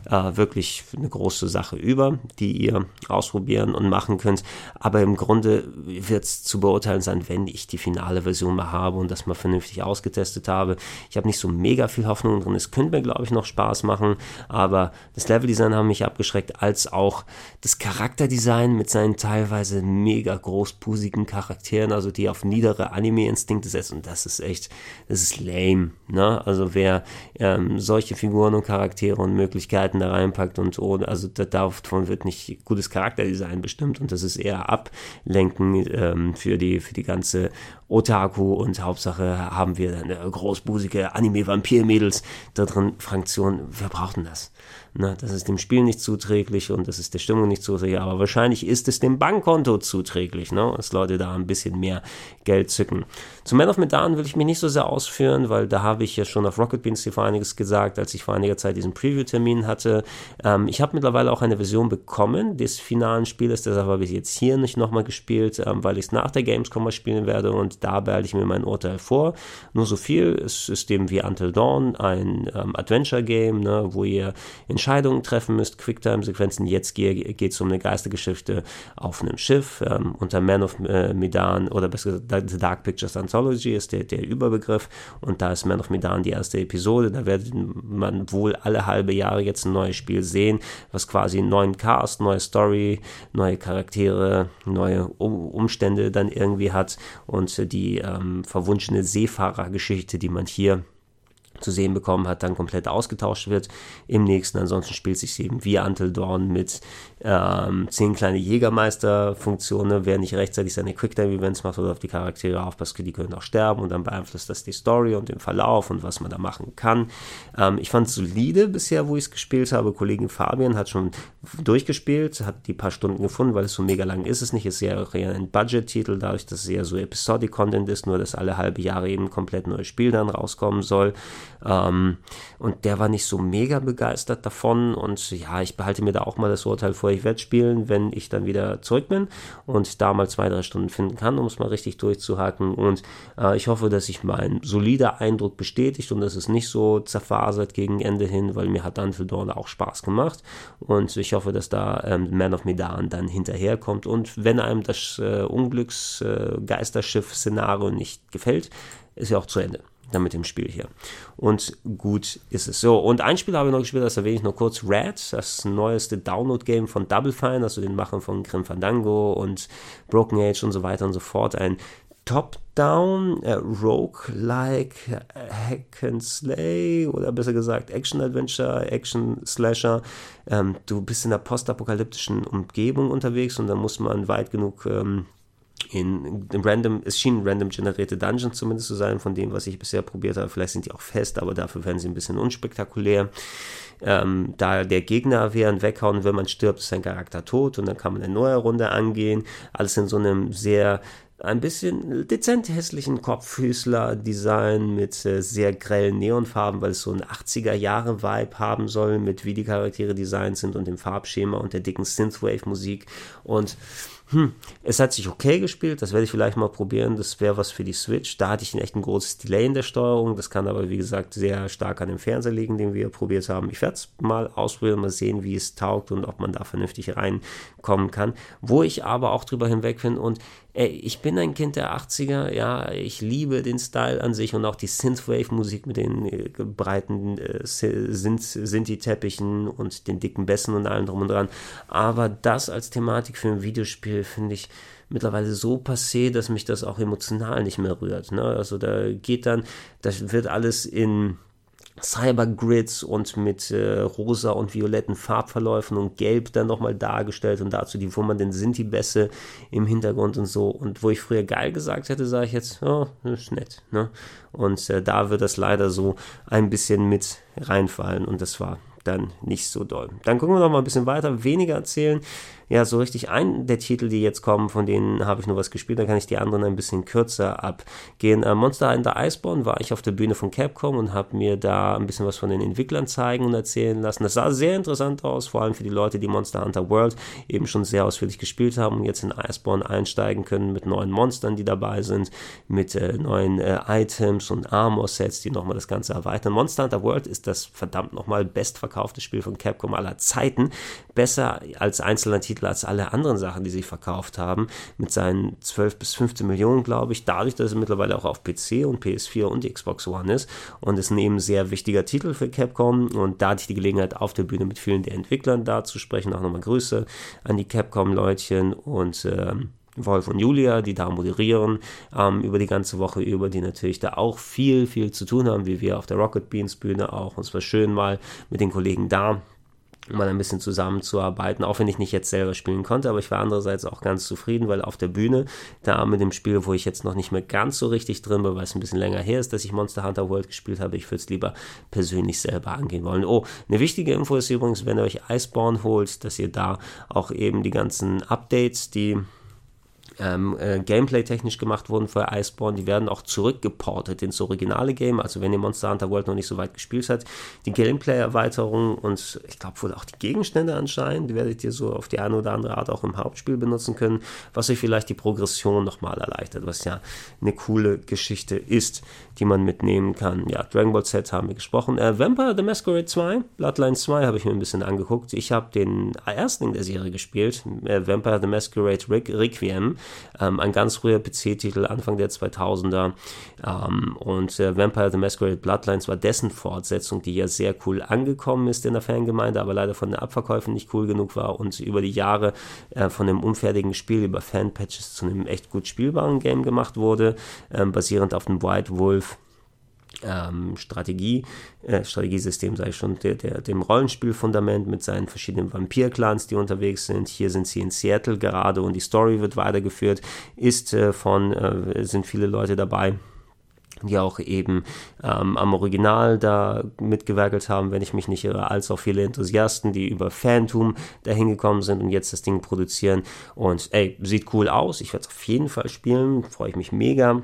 [SPEAKER 1] äh, wirklich eine große Sache über, die ihr ausprobieren und machen könnt. Aber im Grunde wird es zu beurteilen sein, wenn ich die finale Version mal habe und das mal vernünftig ausgetestet habe. Ich habe nicht so mega viel Hoffnung drin. Es könnte mir, glaube ich, noch Spaß machen, aber das Level-Design haben mich abgeschreckt, als auch das Charakterdesign mit seinen Teilen teilweise mega großpusigen Charakteren, also die auf niedere Anime-Instinkte setzen. Und das ist echt, das ist lame. Ne? Also wer ähm, solche Figuren und Charaktere und Möglichkeiten da reinpackt und ohne, also davon wird nicht gutes Charakterdesign bestimmt und das ist eher Ablenken ähm, für die für die ganze Otaku und Hauptsache haben wir eine großbusige Anime-Vampir-Mädels da drin Fraktion. Wer braucht denn das? Na, das ist dem Spiel nicht zuträglich und das ist der Stimmung nicht zuträglich, aber wahrscheinlich ist es dem Bankkonto zuträglich, ne? dass Leute da ein bisschen mehr Geld zücken. Zu Man of Medan will ich mich nicht so sehr ausführen, weil da habe ich ja schon auf Rocket Beans TV einiges gesagt, als ich vor einiger Zeit diesen Preview-Termin hatte. Ähm, ich habe mittlerweile auch eine Version bekommen des finalen Spieles, deshalb habe ich jetzt hier nicht nochmal gespielt, ähm, weil ich es nach der Gamescom mal spielen werde und da behalte ich mir mein Urteil vor. Nur so viel, es ist eben wie Until Dawn ein ähm, Adventure-Game, ne, wo ihr in Entscheidungen treffen müsst, Quicktime-Sequenzen. Jetzt geht es um eine Geistergeschichte auf einem Schiff. Ähm, unter Man of äh, Medan oder besser gesagt The Dark Pictures Anthology ist der, der Überbegriff. Und da ist Man of Medan die erste Episode. Da wird man wohl alle halbe Jahre jetzt ein neues Spiel sehen, was quasi einen neuen Cast, neue Story, neue Charaktere, neue Umstände dann irgendwie hat. Und die ähm, verwunschene Seefahrergeschichte, die man hier zu sehen bekommen hat, dann komplett ausgetauscht wird im nächsten. Ansonsten spielt sich eben wie Until Dawn mit ähm, zehn kleine Jägermeister-Funktionen. Wer nicht rechtzeitig seine Quicktime-Events macht oder auf die Charaktere aufpasst, die können auch sterben und dann beeinflusst das die Story und den Verlauf und was man da machen kann. Ähm, ich fand es solide bisher, wo ich es gespielt habe. Kollegen Fabian hat schon durchgespielt, hat die paar Stunden gefunden, weil es so mega lang ist es nicht. Es ist ja auch eher ein Budget-Titel, dadurch, dass es eher so Episodic-Content ist, nur dass alle halbe Jahre eben komplett neues Spiel dann rauskommen soll. Ähm, und der war nicht so mega begeistert davon. Und ja, ich behalte mir da auch mal das Urteil vor, ich werde spielen, wenn ich dann wieder zurück bin und da mal zwei, drei Stunden finden kann, um es mal richtig durchzuhaken. Und äh, ich hoffe, dass sich mein solider Eindruck bestätigt und dass es nicht so zerfasert gegen Ende hin, weil mir hat Until Dawn auch Spaß gemacht. Und ich hoffe, dass da ähm, Man of Medan dann hinterherkommt. Und wenn einem das äh, Unglücksgeisterschiff-Szenario äh, nicht gefällt, ist ja auch zu Ende mit dem Spiel hier. Und gut ist es. So, und ein Spiel habe ich noch gespielt, das erwähne ich noch kurz, Red, das neueste Download-Game von Double Fine, also den Machern von Grim Fandango und Broken Age und so weiter und so fort. Ein Top-Down, äh, Rogue-like, äh, Hack and Slay oder besser gesagt Action-Adventure, Action-Slasher. Ähm, du bist in einer postapokalyptischen Umgebung unterwegs und da muss man weit genug ähm, in, in random, es schienen random generierte Dungeons zumindest zu sein, von dem, was ich bisher probiert habe. Vielleicht sind die auch fest, aber dafür werden sie ein bisschen unspektakulär. Ähm, da der Gegner während weghauen, wenn man stirbt, ist sein Charakter tot und dann kann man eine neue Runde angehen. Alles in so einem sehr ein bisschen dezent hässlichen Kopffüßler-Design mit äh, sehr grellen Neonfarben, weil es so ein 80er-Jahre-Vibe haben soll, mit wie die Charaktere designt sind und dem Farbschema und der dicken Synthwave-Musik. Und hm, es hat sich okay gespielt, das werde ich vielleicht mal probieren, das wäre was für die Switch. Da hatte ich echt ein großes Delay in der Steuerung, das kann aber wie gesagt sehr stark an dem Fernseher liegen, den wir probiert haben. Ich werde es mal ausprobieren, mal sehen, wie es taugt und ob man da vernünftig reinkommen kann. Wo ich aber auch drüber hinweg bin und ey, ich bin ein Kind der 80er, ja, ich liebe den Style an sich und auch die Synthwave-Musik mit den äh, breiten äh, Synthi-Teppichen und den dicken Bässen und allem drum und dran. Aber das als Thematik für ein Videospiel finde ich mittlerweile so passé, dass mich das auch emotional nicht mehr rührt. Ne? Also da geht dann, das wird alles in Cybergrids und mit äh, rosa und violetten Farbverläufen und gelb dann nochmal dargestellt und dazu die wummernden Sinti-Bässe im Hintergrund und so. Und wo ich früher geil gesagt hätte, sage ich jetzt, oh, ist nett. Ne? Und äh, da wird das leider so ein bisschen mit reinfallen und das war dann nicht so doll. Dann gucken wir noch mal ein bisschen weiter, weniger erzählen ja, so richtig ein der Titel, die jetzt kommen, von denen habe ich nur was gespielt, da kann ich die anderen ein bisschen kürzer abgehen. Äh, Monster Hunter Iceborne war ich auf der Bühne von Capcom und habe mir da ein bisschen was von den Entwicklern zeigen und erzählen lassen. Das sah sehr interessant aus, vor allem für die Leute, die Monster Hunter World eben schon sehr ausführlich gespielt haben und jetzt in Iceborne einsteigen können mit neuen Monstern, die dabei sind, mit äh, neuen äh, Items und Armor-Sets, die nochmal das Ganze erweitern. Monster Hunter World ist das verdammt nochmal bestverkaufte Spiel von Capcom aller Zeiten. Besser als einzelner Titel Titel als alle anderen Sachen, die sie verkauft haben, mit seinen 12 bis 15 Millionen, glaube ich, dadurch, dass er mittlerweile auch auf PC und PS4 und Xbox One ist. Und ist ein eben sehr wichtiger Titel für Capcom. Und da hatte ich die Gelegenheit, auf der Bühne mit vielen der Entwicklern da zu sprechen, auch nochmal Grüße an die Capcom-Leutchen und ähm, Wolf und Julia, die da moderieren ähm, über die ganze Woche über, die natürlich da auch viel, viel zu tun haben, wie wir auf der Rocket Beans Bühne auch. Und es war schön mal mit den Kollegen da mal ein bisschen zusammenzuarbeiten, auch wenn ich nicht jetzt selber spielen konnte, aber ich war andererseits auch ganz zufrieden, weil auf der Bühne, da mit dem Spiel, wo ich jetzt noch nicht mehr ganz so richtig drin bin, weil es ein bisschen länger her ist, dass ich Monster Hunter World gespielt habe, ich würde es lieber persönlich selber angehen wollen. Oh, eine wichtige Info ist übrigens, wenn ihr euch Iceborne holt, dass ihr da auch eben die ganzen Updates, die ähm, äh, Gameplay-technisch gemacht wurden für Iceborne, die werden auch zurückgeportet ins originale Game. Also wenn ihr Monster Hunter World noch nicht so weit gespielt habt, die Gameplay-Erweiterung und ich glaube wohl auch die Gegenstände anscheinend, die werdet ihr so auf die eine oder andere Art auch im Hauptspiel benutzen können, was euch vielleicht die Progression nochmal erleichtert, was ja eine coole Geschichte ist, die man mitnehmen kann. Ja, Dragon Ball Z haben wir gesprochen. Äh, Vampire the Masquerade 2, Bloodline 2 habe ich mir ein bisschen angeguckt. Ich habe den ersten in der Serie gespielt, äh, Vampire the Masquerade Requiem ähm, ein ganz früher PC-Titel, Anfang der 2000er. Ähm, und äh, Vampire the Masquerade Bloodlines war dessen Fortsetzung, die ja sehr cool angekommen ist in der Fangemeinde, aber leider von den Abverkäufen nicht cool genug war und über die Jahre äh, von dem unfertigen Spiel über Fanpatches zu einem echt gut spielbaren Game gemacht wurde, ähm, basierend auf dem White Wolf ähm, Strategie, äh, Strategiesystem, sage ich schon, der, der, dem Rollenspielfundament mit seinen verschiedenen Vampir-Clans, die unterwegs sind. Hier sind sie in Seattle gerade und die Story wird weitergeführt. Ist äh, von, äh, sind viele Leute dabei die auch eben ähm, am Original da mitgewerkelt haben, wenn ich mich nicht irre, als auch viele Enthusiasten, die über Phantom dahin gekommen sind und jetzt das Ding produzieren. Und ey, sieht cool aus. Ich werde es auf jeden Fall spielen. Freue ich mich mega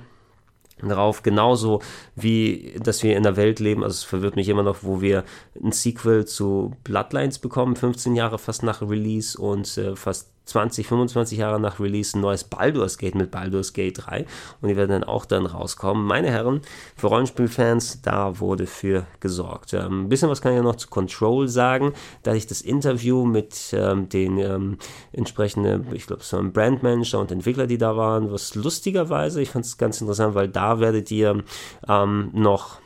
[SPEAKER 1] drauf, genauso wie, dass wir in einer Welt leben, also es verwirrt mich immer noch, wo wir ein Sequel zu Bloodlines bekommen, 15 Jahre fast nach Release und äh, fast 20, 25 Jahre nach Release ein neues Baldur's Gate mit Baldur's Gate 3 und die werden dann auch dann rauskommen. Meine Herren, für Rollenspielfans, da wurde für gesorgt. Ähm, ein bisschen was kann ich noch zu Control sagen, da ich das Interview mit ähm, den ähm, entsprechenden, ich glaube, so ein Brandmanager und Entwickler, die da waren, was lustigerweise, ich fand es ganz interessant, weil da werdet ihr ähm, noch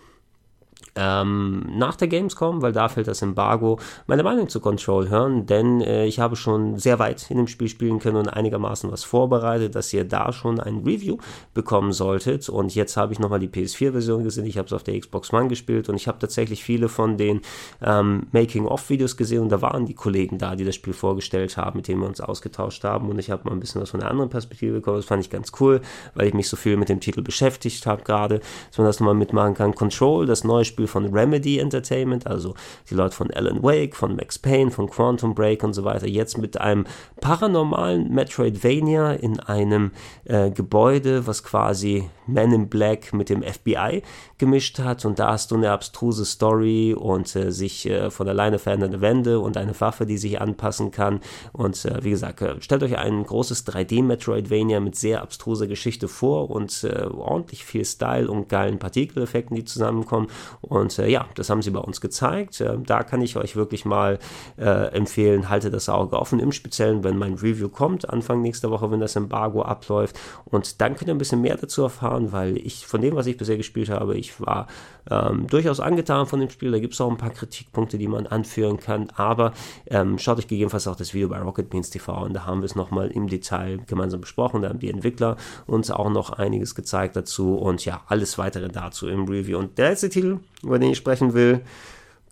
[SPEAKER 1] ähm, nach der Gamescom, weil da fällt das Embargo, meine Meinung zu Control hören, denn äh, ich habe schon sehr weit in dem Spiel spielen können und einigermaßen was vorbereitet, dass ihr da schon ein Review bekommen solltet. Und jetzt habe ich nochmal die PS4-Version gesehen, ich habe es auf der Xbox One gespielt und ich habe tatsächlich viele von den ähm, Making-of-Videos gesehen und da waren die Kollegen da, die das Spiel vorgestellt haben, mit denen wir uns ausgetauscht haben und ich habe mal ein bisschen was von einer anderen Perspektive bekommen. Das fand ich ganz cool, weil ich mich so viel mit dem Titel beschäftigt habe gerade, dass man das nochmal mitmachen kann. Control, das neue Spiel Beispiel von Remedy Entertainment, also die Leute von Alan Wake, von Max Payne, von Quantum Break und so weiter, jetzt mit einem paranormalen Metroidvania in einem äh, Gebäude, was quasi Man in Black mit dem FBI gemischt hat. Und da hast du eine abstruse Story und äh, sich äh, von alleine verändernde Wände und eine Waffe, die sich anpassen kann. Und äh, wie gesagt, äh, stellt euch ein großes 3D Metroidvania mit sehr abstruser Geschichte vor und äh, ordentlich viel Style und geilen Partikeleffekten, die zusammenkommen äh, ja, das haben sie bei uns gezeigt. Äh, da kann ich euch wirklich mal äh, empfehlen, haltet das Auge offen, im Speziellen, wenn mein Review kommt, Anfang nächster Woche, wenn das Embargo abläuft. Und dann könnt ihr ein bisschen mehr dazu erfahren, weil ich von dem, was ich bisher gespielt habe, ich war ähm, durchaus angetan von dem Spiel. Da gibt es auch ein paar Kritikpunkte, die man anführen kann. Aber ähm, schaut euch gegebenenfalls auch das Video bei Rocket Beans TV und da haben wir es nochmal im Detail gemeinsam besprochen. Da haben die Entwickler uns auch noch einiges gezeigt dazu und ja, alles weitere dazu im Review. Und der letzte Titel, über den ich sprechen will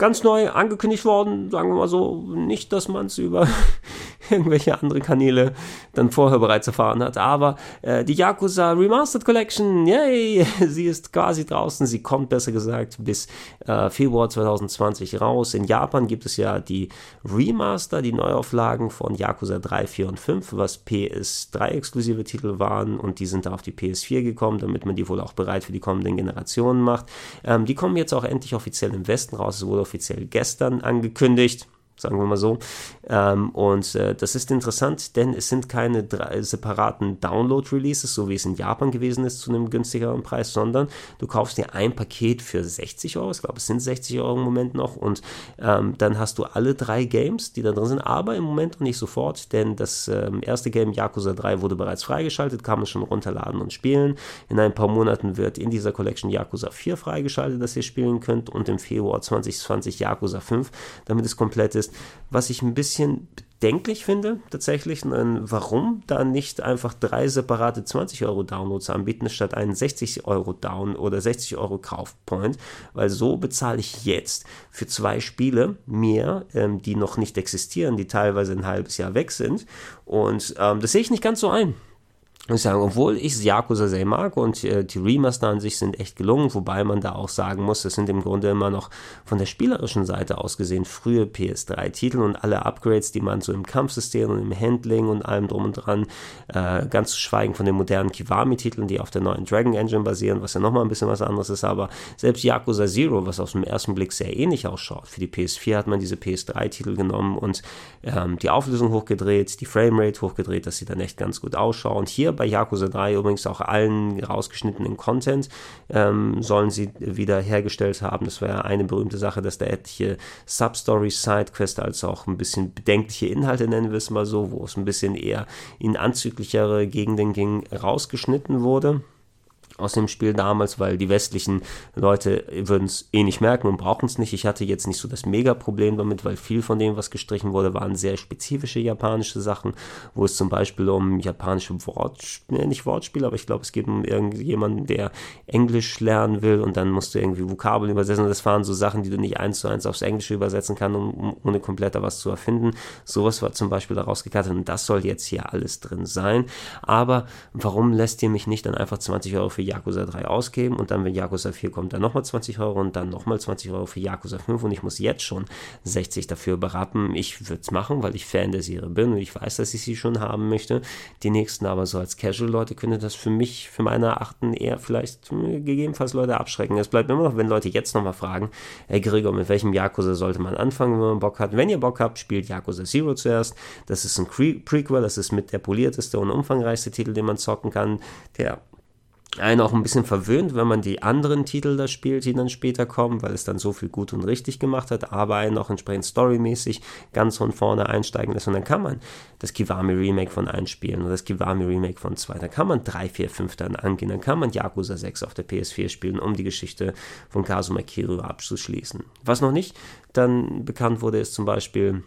[SPEAKER 1] ganz neu angekündigt worden, sagen wir mal so, nicht, dass man es über [laughs] irgendwelche andere Kanäle dann vorher bereits erfahren hat, aber äh, die Yakuza Remastered Collection, yay, [laughs] sie ist quasi draußen, sie kommt besser gesagt bis äh, Februar 2020 raus. In Japan gibt es ja die Remaster, die Neuauflagen von Yakuza 3, 4 und 5, was PS3-exklusive Titel waren. Und die sind da auf die PS4 gekommen, damit man die wohl auch bereit für die kommenden Generationen macht. Ähm, die kommen jetzt auch endlich offiziell im Westen raus, es wurde offiziell gestern angekündigt sagen wir mal so. Ähm, und äh, das ist interessant, denn es sind keine drei separaten Download-Releases, so wie es in Japan gewesen ist, zu einem günstigeren Preis, sondern du kaufst dir ein Paket für 60 Euro, ich glaube, es sind 60 Euro im Moment noch, und ähm, dann hast du alle drei Games, die da drin sind, aber im Moment noch nicht sofort, denn das ähm, erste Game, Yakuza 3, wurde bereits freigeschaltet, kann man schon runterladen und spielen. In ein paar Monaten wird in dieser Collection Yakuza 4 freigeschaltet, das ihr spielen könnt, und im Februar 2020 Yakuza 5, damit es komplett ist was ich ein bisschen bedenklich finde, tatsächlich, warum da nicht einfach drei separate 20 Euro Downloads anbieten, statt einen 60 Euro Down oder 60 Euro Kaufpoint, weil so bezahle ich jetzt für zwei Spiele mehr, ähm, die noch nicht existieren, die teilweise ein halbes Jahr weg sind. Und ähm, das sehe ich nicht ganz so ein und ich sage, obwohl ich Yakuza sehr mag und äh, die Remaster an sich sind echt gelungen, wobei man da auch sagen muss, es sind im Grunde immer noch von der spielerischen Seite aus gesehen frühe PS3-Titel und alle Upgrades, die man so im Kampfsystem und im Handling und allem drum und dran, äh, ganz zu schweigen von den modernen Kiwami-Titeln, die auf der neuen Dragon Engine basieren, was ja nochmal ein bisschen was anderes ist, aber selbst Yakuza Zero, was auf den ersten Blick sehr ähnlich ausschaut, für die PS4 hat man diese PS3-Titel genommen und ähm, die Auflösung hochgedreht, die Framerate hochgedreht, dass sie dann echt ganz gut ausschauen. Hier bei Yakuza 3 übrigens auch allen rausgeschnittenen Content ähm, sollen sie wieder hergestellt haben. Das war ja eine berühmte Sache, dass da etliche Substories, Sidequests, als auch ein bisschen bedenkliche Inhalte, nennen wir es mal so, wo es ein bisschen eher in anzüglichere Gegenden ging, rausgeschnitten wurde aus dem Spiel damals, weil die westlichen Leute würden es eh nicht merken und brauchen es nicht. Ich hatte jetzt nicht so das Mega-Problem damit, weil viel von dem, was gestrichen wurde, waren sehr spezifische japanische Sachen, wo es zum Beispiel um japanische Wortspiele, nicht Wortspiele, aber ich glaube, es geht um irgendjemanden, der Englisch lernen will und dann musst du irgendwie Vokabeln übersetzen. Das waren so Sachen, die du nicht eins zu eins aufs Englische übersetzen kannst, um, ohne komplett was zu erfinden. Sowas war zum Beispiel daraus gekattet und das soll jetzt hier alles drin sein. Aber warum lässt ihr mich nicht dann einfach 20 Euro für Yakuza 3 ausgeben und dann, wenn Yakuza 4 kommt, dann nochmal 20 Euro und dann nochmal 20 Euro für Yakuza 5 und ich muss jetzt schon 60 dafür berappen. Ich würde es machen, weil ich Fan der Serie bin und ich weiß, dass ich sie schon haben möchte. Die nächsten aber so als Casual-Leute könnte das für mich, für meine Erachten eher vielleicht äh, gegebenenfalls Leute abschrecken. Es bleibt immer noch, wenn Leute jetzt nochmal fragen, hey Gregor, mit welchem Yakuza sollte man anfangen, wenn man Bock hat? Wenn ihr Bock habt, spielt Yakuza Zero zuerst. Das ist ein Prequel, das ist mit der polierteste und umfangreichste Titel, den man zocken kann. Der einen auch ein bisschen verwöhnt, wenn man die anderen Titel da spielt, die dann später kommen, weil es dann so viel gut und richtig gemacht hat, aber einen auch entsprechend storymäßig ganz von vorne einsteigen lässt. Und dann kann man das Kiwami Remake von 1 spielen oder das Kiwami Remake von 2. Dann kann man 3, 4, 5 dann angehen. Dann kann man Yakuza 6 auf der PS4 spielen, um die Geschichte von Kazuma Kiryu abzuschließen. Was noch nicht dann bekannt wurde, ist zum Beispiel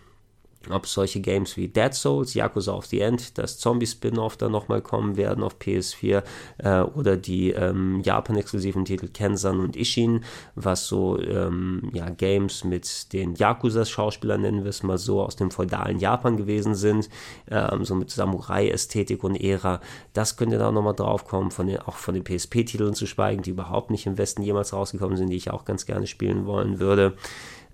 [SPEAKER 1] ob solche Games wie Dead Souls, Yakuza of the End, das Zombie-Spin-Off da nochmal kommen werden auf PS4 äh, oder die ähm, Japan-exklusiven Titel Kensan und Ishin, was so ähm, ja, Games mit den Yakuza-Schauspielern, nennen wir es mal so, aus dem feudalen Japan gewesen sind, ähm, so mit Samurai-Ästhetik und Ära. Das könnte da nochmal drauf kommen, von den, auch von den PSP-Titeln zu schweigen, die überhaupt nicht im Westen jemals rausgekommen sind, die ich auch ganz gerne spielen wollen würde.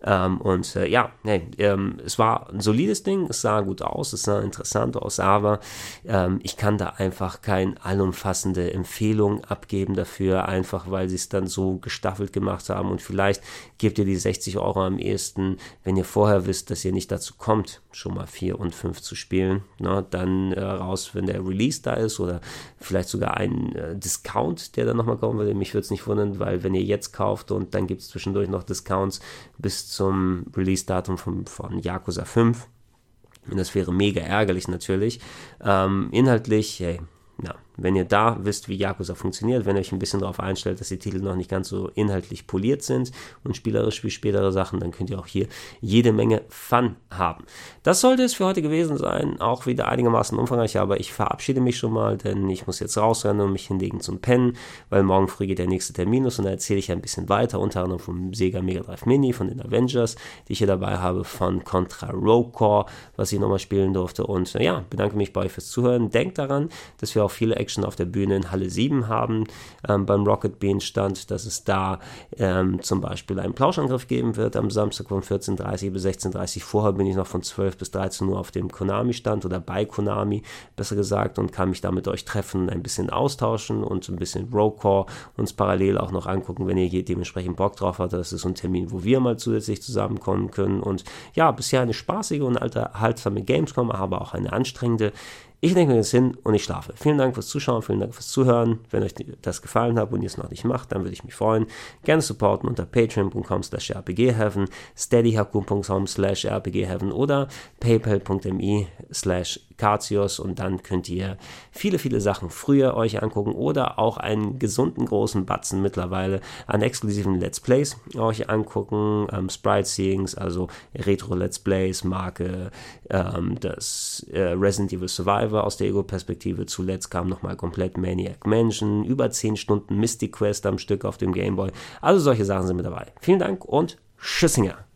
[SPEAKER 1] Ähm, und äh, ja, hey, ähm, es war ein solides Ding, es sah gut aus, es sah interessant aus, aber ähm, ich kann da einfach keine allumfassende Empfehlung abgeben dafür, einfach weil sie es dann so gestaffelt gemacht haben und vielleicht gebt ihr die 60 Euro am ehesten, wenn ihr vorher wisst, dass ihr nicht dazu kommt, schon mal 4 und 5 zu spielen, na, dann äh, raus, wenn der Release da ist oder vielleicht sogar ein äh, Discount, der dann nochmal kommen würde. Mich würde es nicht wundern, weil wenn ihr jetzt kauft und dann gibt es zwischendurch noch Discounts bis zum Release-Datum von, von Yakuza 5. Und das wäre mega ärgerlich natürlich. Ähm, inhaltlich, hey, wenn ihr da wisst, wie Yakuza funktioniert, wenn ihr euch ein bisschen darauf einstellt, dass die Titel noch nicht ganz so inhaltlich poliert sind und spielerisch wie spätere Sachen, dann könnt ihr auch hier jede Menge Fun haben. Das sollte es für heute gewesen sein, auch wieder einigermaßen umfangreich, aber ich verabschiede mich schon mal, denn ich muss jetzt rausrennen und mich hinlegen zum Pennen, weil morgen früh geht der nächste Termin los und da erzähle ich ein bisschen weiter, unter anderem vom Sega Mega Drive Mini, von den Avengers, die ich hier dabei habe, von Contra Rogue Core, was ich nochmal spielen durfte und ja, bedanke mich bei euch fürs Zuhören. Denkt daran, dass wir auch viele Action auf der Bühne in Halle 7 haben, ähm, beim Rocket Bean stand, dass es da ähm, zum Beispiel einen Plauschangriff geben wird am Samstag von 14.30 bis 16.30 Vorher bin ich noch von 12 bis 13 Uhr auf dem Konami-Stand oder bei Konami, besser gesagt, und kann mich da mit euch treffen, ein bisschen austauschen und ein bisschen Roadcore uns parallel auch noch angucken, wenn ihr hier dementsprechend Bock drauf habt. Das ist ein Termin, wo wir mal zusätzlich zusammenkommen können. Und ja, bisher eine spaßige und unterhaltsame Gamescom, aber auch eine anstrengende. Ich denke mir jetzt hin und ich schlafe. Vielen Dank fürs Zuschauen, vielen Dank fürs Zuhören. Wenn euch das gefallen hat und ihr es noch nicht macht, dann würde ich mich freuen. Gerne supporten unter patreon.com slash rpgheaven, steadyhaku.com slash rpgheaven oder paypal.me slash Catius und dann könnt ihr viele, viele Sachen früher euch angucken oder auch einen gesunden großen Batzen mittlerweile an exklusiven Let's Plays euch angucken. Ähm, Sprite Seeings, also Retro Let's Plays, Marke, ähm, das äh, Resident Evil Survivor aus der Ego-Perspektive. Zuletzt kam nochmal komplett Maniac Mansion, über 10 Stunden Mystic Quest am Stück auf dem Gameboy. Also solche Sachen sind mit dabei. Vielen Dank und Tschüssinger.